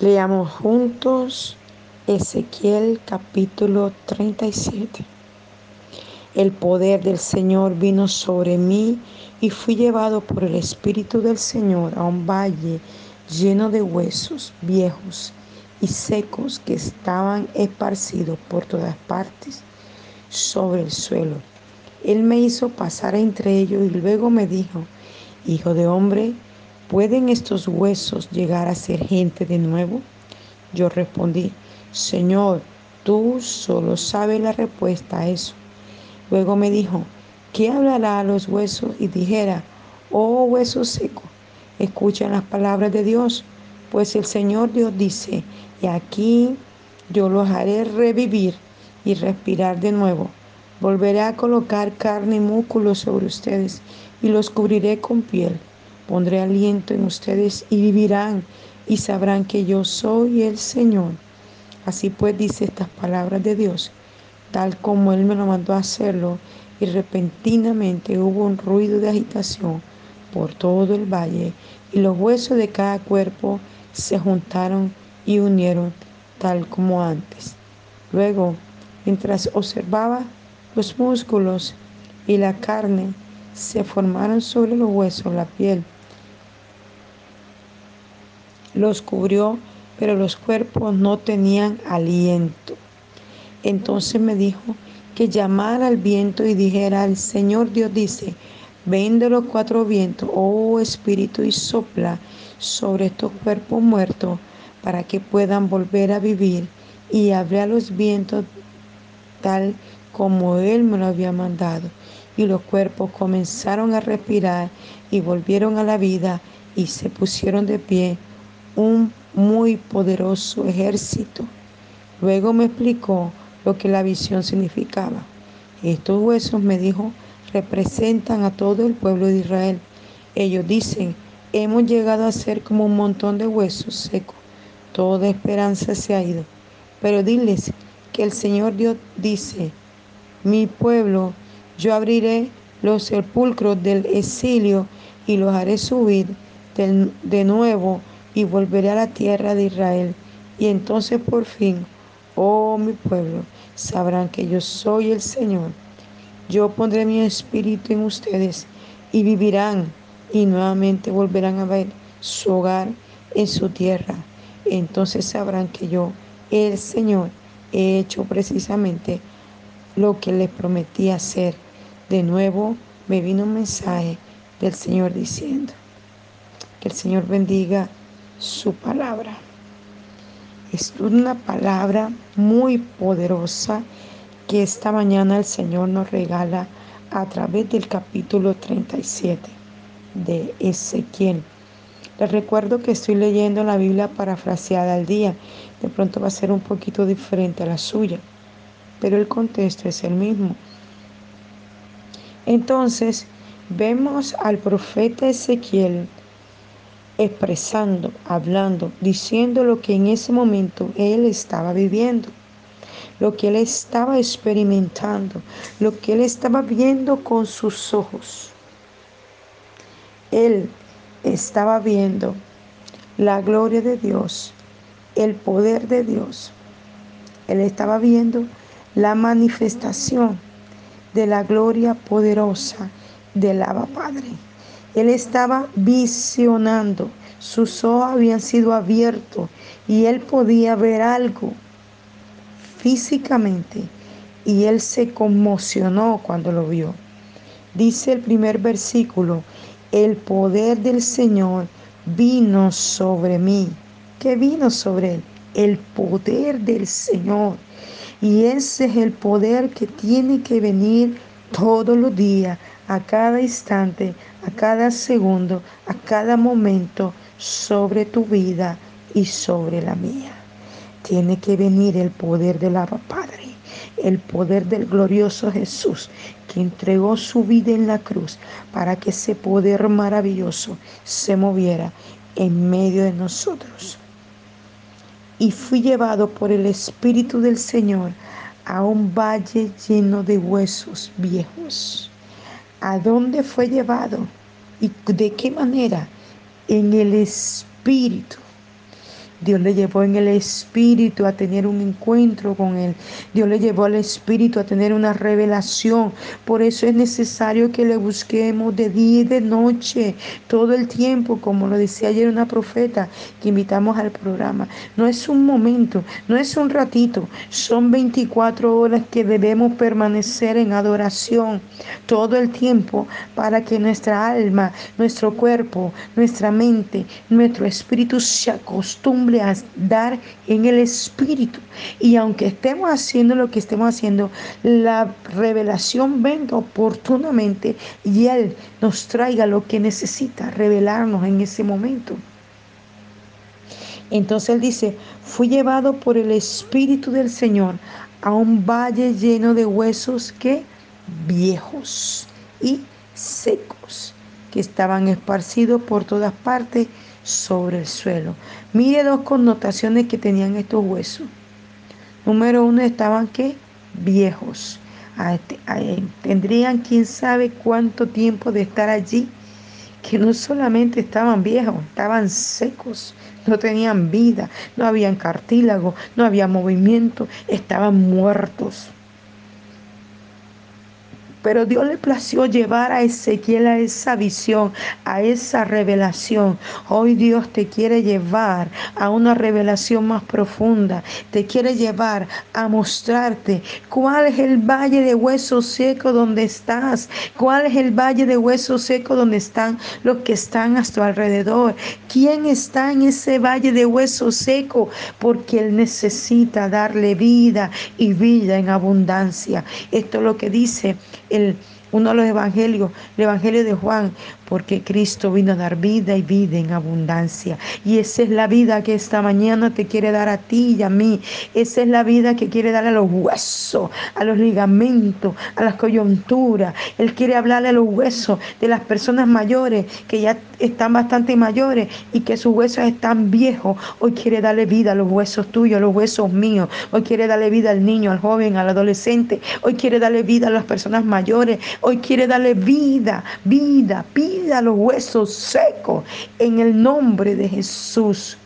Leamos juntos Ezequiel capítulo 37. El poder del Señor vino sobre mí y fui llevado por el Espíritu del Señor a un valle lleno de huesos viejos y secos que estaban esparcidos por todas partes sobre el suelo. Él me hizo pasar entre ellos y luego me dijo, Hijo de hombre, ¿Pueden estos huesos llegar a ser gente de nuevo? Yo respondí, Señor, tú solo sabes la respuesta a eso. Luego me dijo, ¿qué hablará a los huesos? Y dijera, oh huesos secos, escuchen las palabras de Dios, pues el Señor Dios dice, y aquí yo los haré revivir y respirar de nuevo. Volveré a colocar carne y músculo sobre ustedes y los cubriré con piel Pondré aliento en ustedes y vivirán y sabrán que yo soy el Señor. Así pues dice estas palabras de Dios, tal como Él me lo mandó a hacerlo, y repentinamente hubo un ruido de agitación por todo el valle, y los huesos de cada cuerpo se juntaron y unieron tal como antes. Luego, mientras observaba los músculos y la carne, se formaron sobre los huesos la piel los cubrió, pero los cuerpos no tenían aliento. Entonces me dijo que llamara al viento y dijera, el Señor Dios dice, ven de los cuatro vientos, oh Espíritu, y sopla sobre estos cuerpos muertos para que puedan volver a vivir. Y hablé a los vientos tal como Él me lo había mandado. Y los cuerpos comenzaron a respirar y volvieron a la vida y se pusieron de pie un muy poderoso ejército. Luego me explicó lo que la visión significaba. Estos huesos, me dijo, representan a todo el pueblo de Israel. Ellos dicen, hemos llegado a ser como un montón de huesos secos. Toda esperanza se ha ido. Pero diles que el Señor Dios dice, mi pueblo, yo abriré los sepulcros del exilio y los haré subir de nuevo y volveré a la tierra de Israel. Y entonces por fin, oh mi pueblo, sabrán que yo soy el Señor. Yo pondré mi espíritu en ustedes y vivirán y nuevamente volverán a ver su hogar en su tierra. Entonces sabrán que yo, el Señor, he hecho precisamente lo que les prometí hacer. De nuevo me vino un mensaje del Señor diciendo, que el Señor bendiga su palabra. Es una palabra muy poderosa que esta mañana el Señor nos regala a través del capítulo 37 de Ezequiel. Les recuerdo que estoy leyendo la Biblia parafraseada al día. De pronto va a ser un poquito diferente a la suya, pero el contexto es el mismo. Entonces, vemos al profeta Ezequiel expresando, hablando, diciendo lo que en ese momento él estaba viviendo, lo que él estaba experimentando, lo que él estaba viendo con sus ojos. Él estaba viendo la gloria de Dios, el poder de Dios. Él estaba viendo la manifestación de la gloria poderosa del Abba Padre. Él estaba visionando, sus ojos habían sido abiertos y él podía ver algo físicamente y él se conmocionó cuando lo vio. Dice el primer versículo, el poder del Señor vino sobre mí. ¿Qué vino sobre él? El poder del Señor. Y ese es el poder que tiene que venir todos los días a cada instante, a cada segundo, a cada momento sobre tu vida y sobre la mía. Tiene que venir el poder del Abba Padre, el poder del glorioso Jesús que entregó su vida en la cruz para que ese poder maravilloso se moviera en medio de nosotros. Y fui llevado por el Espíritu del Señor a un valle lleno de huesos viejos ¿A dónde fue llevado? ¿Y de qué manera? En el Espíritu. Dios le llevó en el espíritu a tener un encuentro con Él. Dios le llevó al espíritu a tener una revelación. Por eso es necesario que le busquemos de día y de noche, todo el tiempo, como lo decía ayer una profeta que invitamos al programa. No es un momento, no es un ratito, son 24 horas que debemos permanecer en adoración todo el tiempo para que nuestra alma, nuestro cuerpo, nuestra mente, nuestro espíritu se acostumbre a dar en el espíritu. Y aunque estemos haciendo lo que estemos haciendo, la revelación venga oportunamente y Él nos traiga lo que necesita revelarnos en ese momento. Entonces él dice, fui llevado por el Espíritu del Señor a un valle lleno de huesos que viejos y secos que estaban esparcidos por todas partes sobre el suelo. Mire dos connotaciones que tenían estos huesos. Número uno, estaban que viejos. Este, tendrían quién sabe cuánto tiempo de estar allí, que no solamente estaban viejos, estaban secos, no tenían vida, no habían cartílago, no había movimiento, estaban muertos. Pero Dios le plació llevar a Ezequiel a esa visión, a esa revelación. Hoy Dios te quiere llevar a una revelación más profunda. Te quiere llevar a mostrarte cuál es el valle de hueso seco donde estás. Cuál es el valle de hueso seco donde están los que están a tu alrededor. ¿Quién está en ese valle de hueso seco? Porque Él necesita darle vida y vida en abundancia. Esto es lo que dice el, uno de los evangelios, el evangelio de Juan, porque Cristo vino a dar vida y vida en abundancia. Y esa es la vida que esta mañana te quiere dar a ti y a mí. Esa es la vida que quiere dar a los huesos, a los ligamentos, a las coyunturas. Él quiere hablarle a los huesos de las personas mayores que ya están bastante mayores y que sus huesos están viejos. Hoy quiere darle vida a los huesos tuyos, a los huesos míos. Hoy quiere darle vida al niño, al joven, al adolescente. Hoy quiere darle vida a las personas mayores. Hoy quiere darle vida, vida, vida a los huesos secos en el nombre de Jesús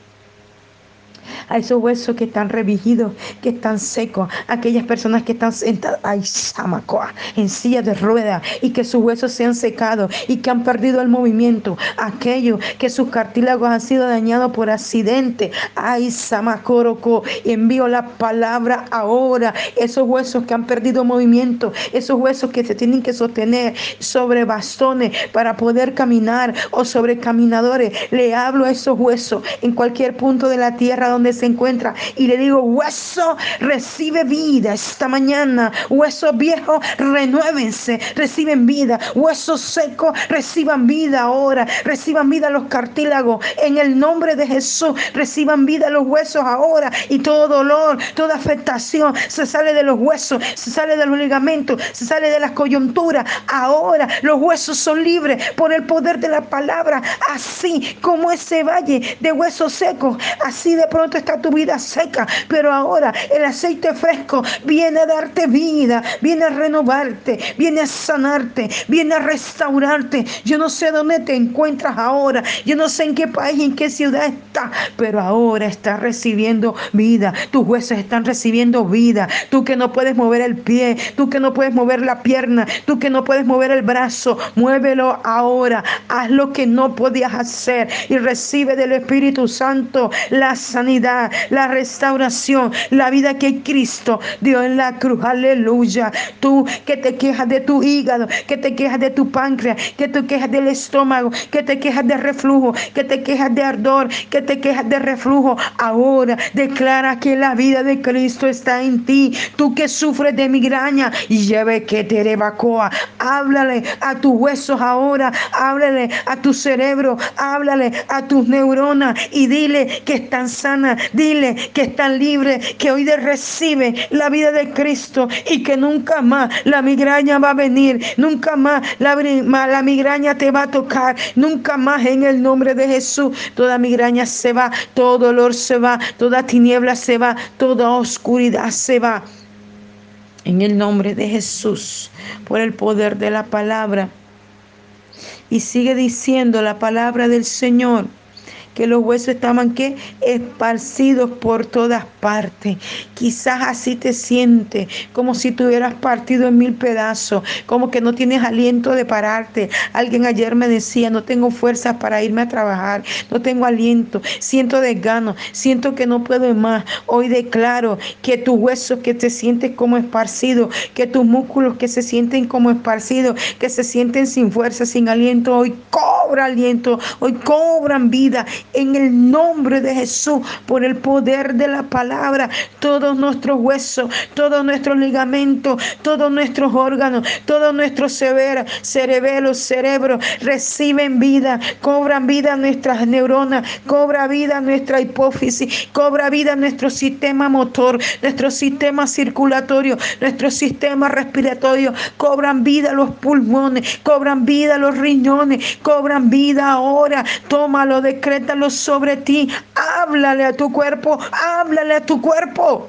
a esos huesos que están revigidos, que están secos, aquellas personas que están sentadas, ay, samacoa, en silla de ruedas y que sus huesos se han secado y que han perdido el movimiento, aquellos que sus cartílagos han sido dañados por accidente, ay, samacoroco, envío la palabra ahora, esos huesos que han perdido movimiento, esos huesos que se tienen que sostener sobre bastones para poder caminar o sobre caminadores, le hablo a esos huesos en cualquier punto de la tierra donde se encuentra y le digo, hueso, recibe vida esta mañana. Hueso viejo, renuévense, reciben vida. Hueso seco, reciban vida ahora. Reciban vida los cartílagos. En el nombre de Jesús, reciban vida los huesos ahora. Y todo dolor, toda afectación se sale de los huesos, se sale de los ligamentos, se sale de las coyunturas. Ahora los huesos son libres por el poder de la palabra. Así como ese valle de huesos secos, así de pronto está tu vida seca, pero ahora el aceite fresco viene a darte vida, viene a renovarte, viene a sanarte, viene a restaurarte. Yo no sé dónde te encuentras ahora, yo no sé en qué país, en qué ciudad estás, pero ahora estás recibiendo vida. Tus huesos están recibiendo vida. Tú que no puedes mover el pie, tú que no puedes mover la pierna, tú que no puedes mover el brazo, muévelo ahora. Haz lo que no podías hacer y recibe del Espíritu Santo la sanidad la restauración, la vida que Cristo dio en la cruz. Aleluya. Tú que te quejas de tu hígado, que te quejas de tu páncreas, que te quejas del estómago, que te quejas de reflujo, que te quejas de ardor, que te quejas de reflujo. Ahora declara que la vida de Cristo está en ti. Tú que sufres de migraña, lleve que te rebacoa. Háblale a tus huesos ahora, háblale a tu cerebro, háblale a tus neuronas y dile que están sanas, Dile que están libres, que hoy recibe la vida de Cristo y que nunca más la migraña va a venir, nunca más la, la migraña te va a tocar, nunca más en el nombre de Jesús. Toda migraña se va, todo dolor se va, toda tiniebla se va, toda oscuridad se va. En el nombre de Jesús, por el poder de la palabra. Y sigue diciendo la palabra del Señor que los huesos estaban que esparcidos por todas partes. Quizás así te sientes, como si tuvieras partido en mil pedazos, como que no tienes aliento de pararte. Alguien ayer me decía, no tengo fuerzas para irme a trabajar, no tengo aliento, siento desgano, siento que no puedo más. Hoy declaro que tus huesos que te sientes como esparcidos, que tus músculos que se sienten como esparcidos, que se sienten sin fuerza, sin aliento, hoy cobra aliento, hoy cobran vida en el nombre de Jesús, por el poder de la palabra. Todos nuestros huesos, todos nuestros ligamentos, todos nuestros órganos, todos nuestros cerebros reciben vida, cobran vida nuestras neuronas, cobra vida nuestra hipófisis, cobra vida nuestro sistema motor, nuestro sistema circulatorio, nuestro sistema respiratorio, cobran vida los pulmones, cobran vida los riñones, cobran vida ahora. Tómalo, sobre ti. Háblale a tu cuerpo, háblale a tu cuerpo.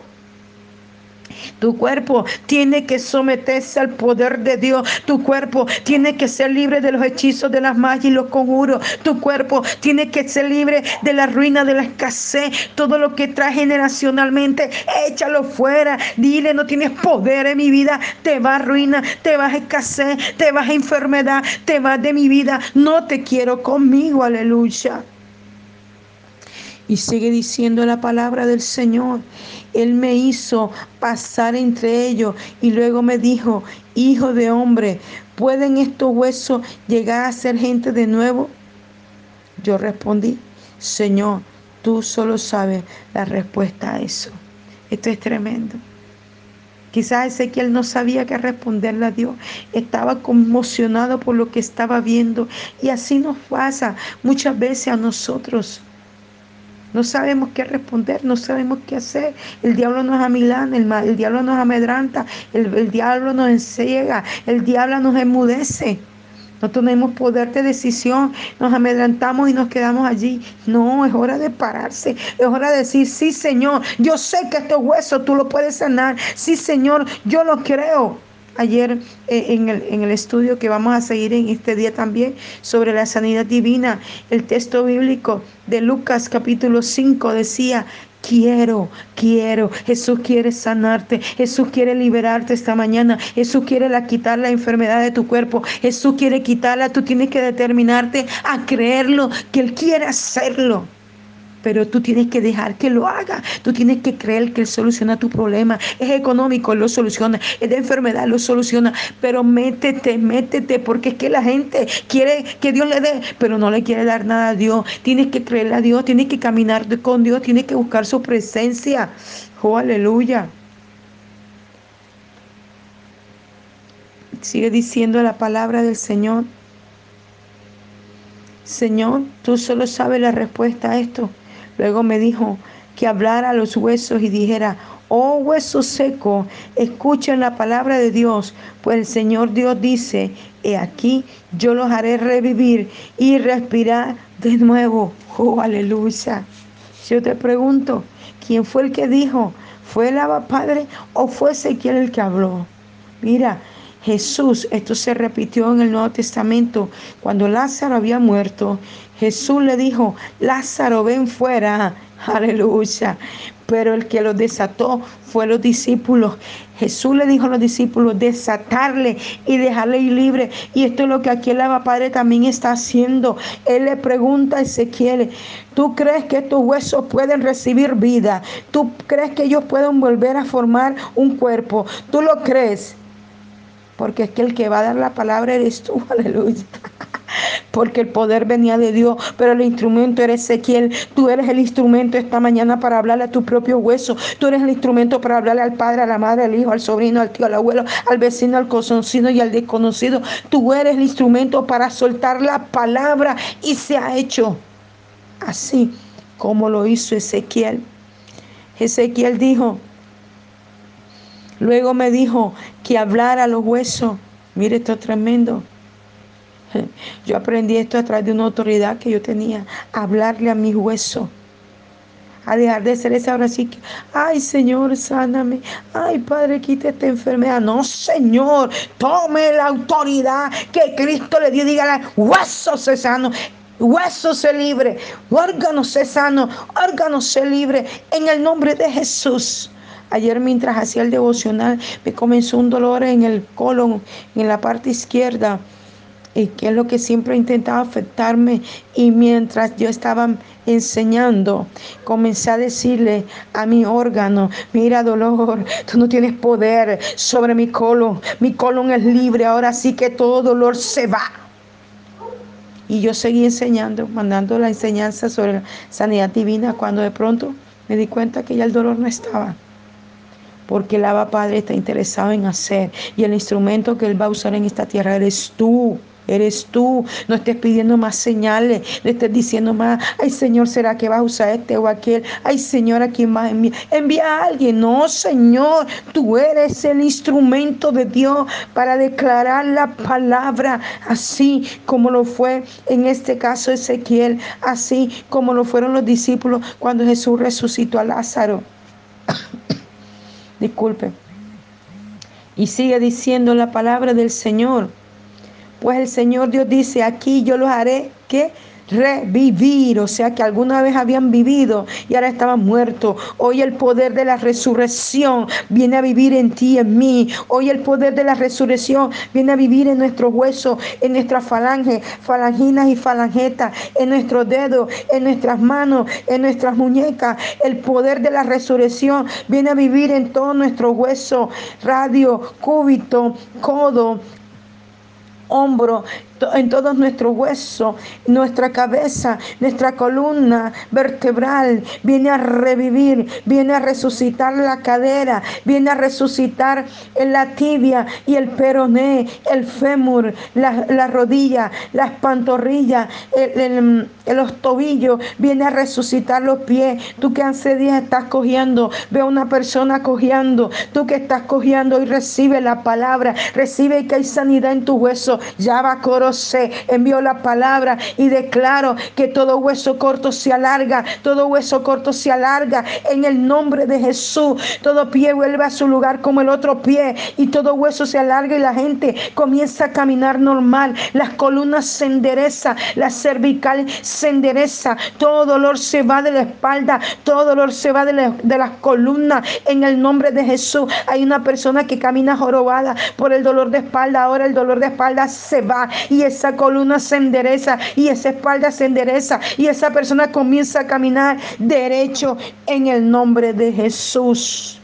Tu cuerpo tiene que someterse al poder de Dios. Tu cuerpo tiene que ser libre de los hechizos de las magias y los conjuros. Tu cuerpo tiene que ser libre de la ruina, de la escasez. Todo lo que trae generacionalmente, échalo fuera. Dile, no tienes poder en mi vida. Te va a ruina, te vas a escasez, te vas a enfermedad, te vas de mi vida. No te quiero conmigo. Aleluya. Y sigue diciendo la palabra del Señor. Él me hizo pasar entre ellos y luego me dijo, hijo de hombre, ¿pueden estos huesos llegar a ser gente de nuevo? Yo respondí, Señor, tú solo sabes la respuesta a eso. Esto es tremendo. Quizás Ezequiel no sabía qué responderle a Dios. Estaba conmocionado por lo que estaba viendo. Y así nos pasa muchas veces a nosotros. No sabemos qué responder, no sabemos qué hacer. El diablo nos amilana, el, el diablo nos amedranta, el, diablo nos enciega, el diablo nos enmudece. No tenemos poder de decisión, nos amedrentamos y nos quedamos allí. No, es hora de pararse, es hora de decir, sí Señor, yo sé que estos huesos tú lo puedes sanar. Sí Señor, yo lo creo ayer eh, en el, en el, estudio que vamos a seguir en este día también sobre la sanidad divina. El texto bíblico de Lucas capítulo 5 decía, quiero, quiero. Jesús quiere sanarte. Jesús quiere liberarte esta mañana. Jesús quiere la, quitar la enfermedad de tu cuerpo. Jesús quiere quitarla. Tú tienes que determinarte a creerlo, que Él quiere hacerlo pero tú tienes que dejar que lo haga. Tú tienes que creer que Él soluciona tu problema. Es económico, Él lo soluciona. Es de enfermedad, lo soluciona. Pero métete, métete, porque es que la gente quiere que Dios le dé, pero no le quiere dar nada a Dios. Tienes que creerle a Dios, tienes que caminar con Dios, tienes que buscar su presencia. Oh, aleluya. Sigue diciendo la palabra del Señor. Señor, tú solo sabes la respuesta a esto. Luego me dijo que hablara a los huesos y dijera, oh hueso seco, escuchen la palabra de Dios, pues el Señor Dios dice, he aquí, yo los haré revivir y respirar de nuevo. Oh, aleluya. Yo te pregunto, ¿quién fue el que dijo? ¿Fue el Abba Padre o fue Ezequiel el que habló? Mira, Jesús, esto se repitió en el Nuevo Testamento, cuando Lázaro había muerto, Jesús le dijo, Lázaro, ven fuera, aleluya. Pero el que lo desató fue los discípulos. Jesús le dijo a los discípulos, desatarle y dejarle ir libre. Y esto es lo que aquí el Abba Padre también está haciendo. Él le pregunta a Ezequiel, ¿tú crees que estos huesos pueden recibir vida? ¿Tú crees que ellos pueden volver a formar un cuerpo? ¿Tú lo crees? Porque es que el que va a dar la palabra eres tú, aleluya. Porque el poder venía de Dios, pero el instrumento era Ezequiel. Tú eres el instrumento esta mañana para hablarle a tu propio hueso. Tú eres el instrumento para hablarle al padre, a la madre, al hijo, al sobrino, al tío, al abuelo, al vecino, al conocido y al desconocido. Tú eres el instrumento para soltar la palabra y se ha hecho así como lo hizo Ezequiel. Ezequiel dijo, Luego me dijo que hablara a los huesos. Mire, esto es tremendo. Yo aprendí esto a través de una autoridad que yo tenía, hablarle a mis huesos. A dejar de ser esa ahora sí que, ay Señor, sáname. Ay Padre, quita esta enfermedad. No, Señor, tome la autoridad que Cristo le dio. Dígale, huesos se sano. hueso se libre, órgano se sano, órgano se libre en el nombre de Jesús. Ayer mientras hacía el devocional me comenzó un dolor en el colon, en la parte izquierda, y que es lo que siempre intentaba afectarme. Y mientras yo estaba enseñando, comencé a decirle a mi órgano, mira dolor, tú no tienes poder sobre mi colon, mi colon es libre, ahora sí que todo dolor se va. Y yo seguí enseñando, mandando la enseñanza sobre la sanidad divina, cuando de pronto me di cuenta que ya el dolor no estaba porque el Abba Padre está interesado en hacer y el instrumento que Él va a usar en esta tierra eres tú. Eres tú, no estés pidiendo más señales, no estés diciendo más, ay Señor, ¿será que vas a usar este o aquel? Ay Señor, ¿a quién más envía? Envía a alguien, no Señor, tú eres el instrumento de Dios para declarar la palabra, así como lo fue en este caso Ezequiel, así como lo fueron los discípulos cuando Jesús resucitó a Lázaro. Disculpe. Y sigue diciendo la palabra del Señor. Pues el Señor Dios dice, aquí yo los haré que revivir, o sea que alguna vez habían vivido y ahora estaban muertos. Hoy el poder de la resurrección viene a vivir en ti, en mí. Hoy el poder de la resurrección viene a vivir en nuestros huesos, en nuestras falanges, falanginas y falangetas, en nuestros dedos, en nuestras manos, en nuestras muñecas. El poder de la resurrección viene a vivir en todos nuestros huesos, radio, cúbito, codo, hombro, en todos nuestros huesos, nuestra cabeza, nuestra columna vertebral. Viene a revivir, viene a resucitar la cadera, viene a resucitar la tibia y el peroné, el fémur, la, rodilla, las pantorrillas, los tobillos. Viene a resucitar los pies. Tú que hace días estás cogiendo, ve a una persona cogiendo. Tú que estás cogiendo y recibe la palabra, recibe que hay sanidad en tu hueso. Ya va a se envió la palabra y declaro que todo hueso corto se alarga, todo hueso corto se alarga en el nombre de Jesús. Todo pie vuelve a su lugar como el otro pie y todo hueso se alarga y la gente comienza a caminar normal. Las columnas se endereza, la cervical se endereza, todo dolor se va de la espalda, todo dolor se va de las columnas en el nombre de Jesús. Hay una persona que camina jorobada por el dolor de espalda, ahora el dolor de espalda se va y esa columna se endereza y esa espalda se endereza y esa persona comienza a caminar derecho en el nombre de Jesús.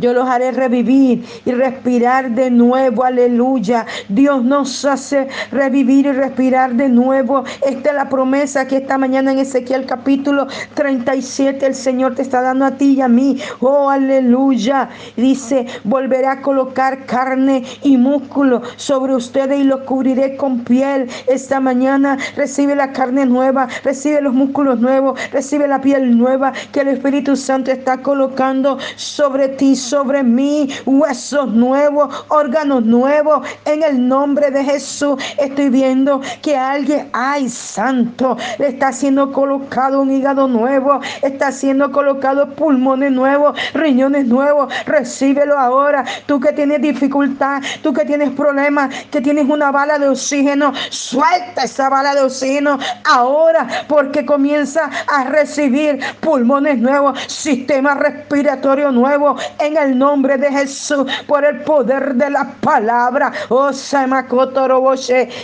Yo los haré revivir y respirar de nuevo. Aleluya. Dios nos hace revivir y respirar de nuevo. Esta es la promesa que esta mañana en Ezequiel capítulo 37 el Señor te está dando a ti y a mí. Oh, aleluya. Dice, volveré a colocar carne y músculo sobre ustedes y los cubriré con piel. Esta mañana recibe la carne nueva, recibe los músculos nuevos, recibe la piel nueva que el Espíritu Santo está colocando sobre ti sobre mí huesos nuevos, órganos nuevos. En el nombre de Jesús estoy viendo que alguien, ay santo, le está siendo colocado un hígado nuevo, está siendo colocado pulmones nuevos, riñones nuevos. Recíbelo ahora. Tú que tienes dificultad, tú que tienes problemas, que tienes una bala de oxígeno, suelta esa bala de oxígeno ahora porque comienza a recibir pulmones nuevos, sistema respiratorio nuevo en nombre de Jesús, por el poder de la palabra.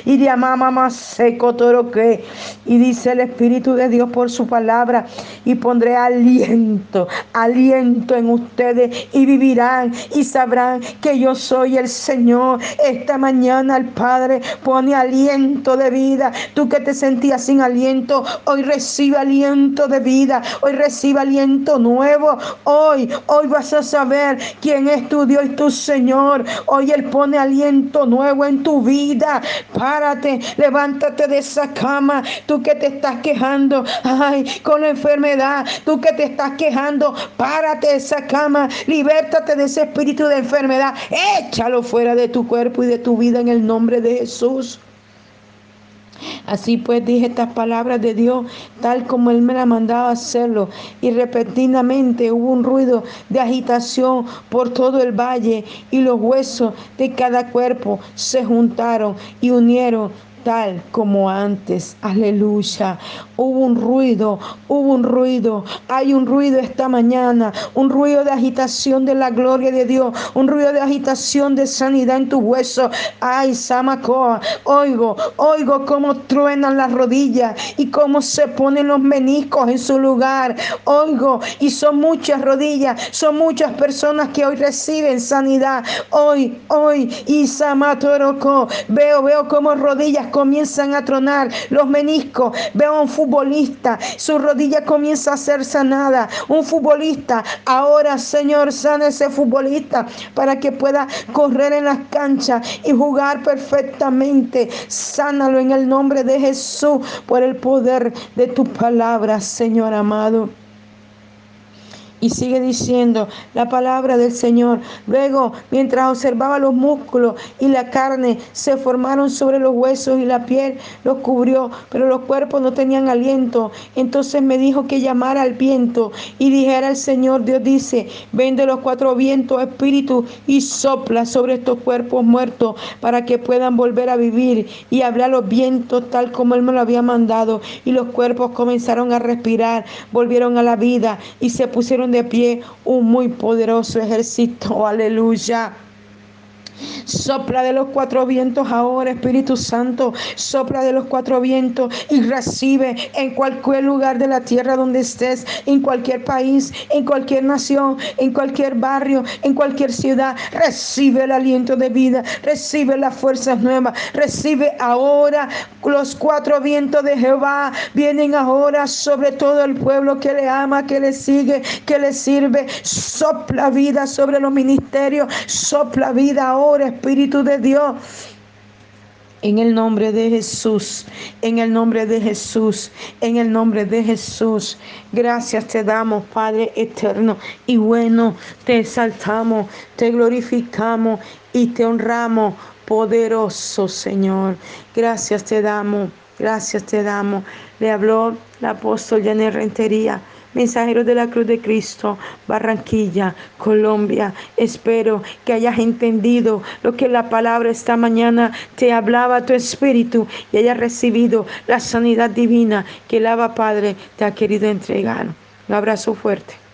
Y Y dice el Espíritu de Dios por su palabra. Y pondré aliento, aliento en ustedes. Y vivirán y sabrán que yo soy el Señor. Esta mañana el Padre pone aliento de vida. Tú que te sentías sin aliento, hoy recibe aliento de vida. Hoy recibe aliento nuevo. Hoy, hoy vas a saber quién es tu Dios y tu Señor. Hoy Él pone aliento nuevo en tu vida. Párate, levántate de esa cama. Tú que te estás quejando, ay, con la enfermedad. Tú que te estás quejando, párate de esa cama. Libértate de ese espíritu de enfermedad. Échalo fuera de tu cuerpo y de tu vida en el nombre de Jesús. Así pues dije estas palabras de Dios tal como Él me la mandaba hacerlo. Y repentinamente hubo un ruido de agitación por todo el valle y los huesos de cada cuerpo se juntaron y unieron tal como antes. Aleluya. Hubo un ruido, hubo un ruido. Hay un ruido esta mañana, un ruido de agitación de la gloria de Dios, un ruido de agitación de sanidad en tu hueso. Ay, Samacoa, oigo, oigo cómo truenan las rodillas y cómo se ponen los meniscos en su lugar. Oigo, y son muchas rodillas, son muchas personas que hoy reciben sanidad. Hoy, hoy, y Samatoroko, veo, veo cómo rodillas comienzan a tronar, los meniscos, veo a un futbolista, su rodilla comienza a ser sanada, un futbolista, ahora Señor, sana ese futbolista para que pueda correr en las canchas y jugar perfectamente, sánalo en el nombre de Jesús por el poder de tu palabra, Señor amado. Y sigue diciendo la palabra del Señor. Luego, mientras observaba los músculos y la carne, se formaron sobre los huesos y la piel los cubrió, pero los cuerpos no tenían aliento. Entonces me dijo que llamara al viento y dijera al Señor, Dios dice, ven de los cuatro vientos, espíritu, y sopla sobre estos cuerpos muertos para que puedan volver a vivir. Y hablar los vientos tal como Él me lo había mandado. Y los cuerpos comenzaron a respirar, volvieron a la vida y se pusieron de pie un muy poderoso ejército. Aleluya. Sopla de los cuatro vientos ahora, Espíritu Santo. Sopla de los cuatro vientos y recibe en cualquier lugar de la tierra donde estés, en cualquier país, en cualquier nación, en cualquier barrio, en cualquier ciudad. Recibe el aliento de vida, recibe las fuerzas nuevas, recibe ahora los cuatro vientos de Jehová. Vienen ahora sobre todo el pueblo que le ama, que le sigue, que le sirve. Sopla vida sobre los ministerios, sopla vida Espíritu de Dios. En el nombre de Jesús, en el nombre de Jesús, en el nombre de Jesús. Gracias te damos, Padre eterno y bueno. Te exaltamos, te glorificamos y te honramos, poderoso Señor. Gracias te damos, gracias te damos. Le habló el apóstol Janet Rentería mensajeros de la Cruz de Cristo, Barranquilla, Colombia. Espero que hayas entendido lo que la palabra esta mañana te hablaba a tu espíritu y hayas recibido la sanidad divina que el Abba Padre te ha querido entregar. Un abrazo fuerte.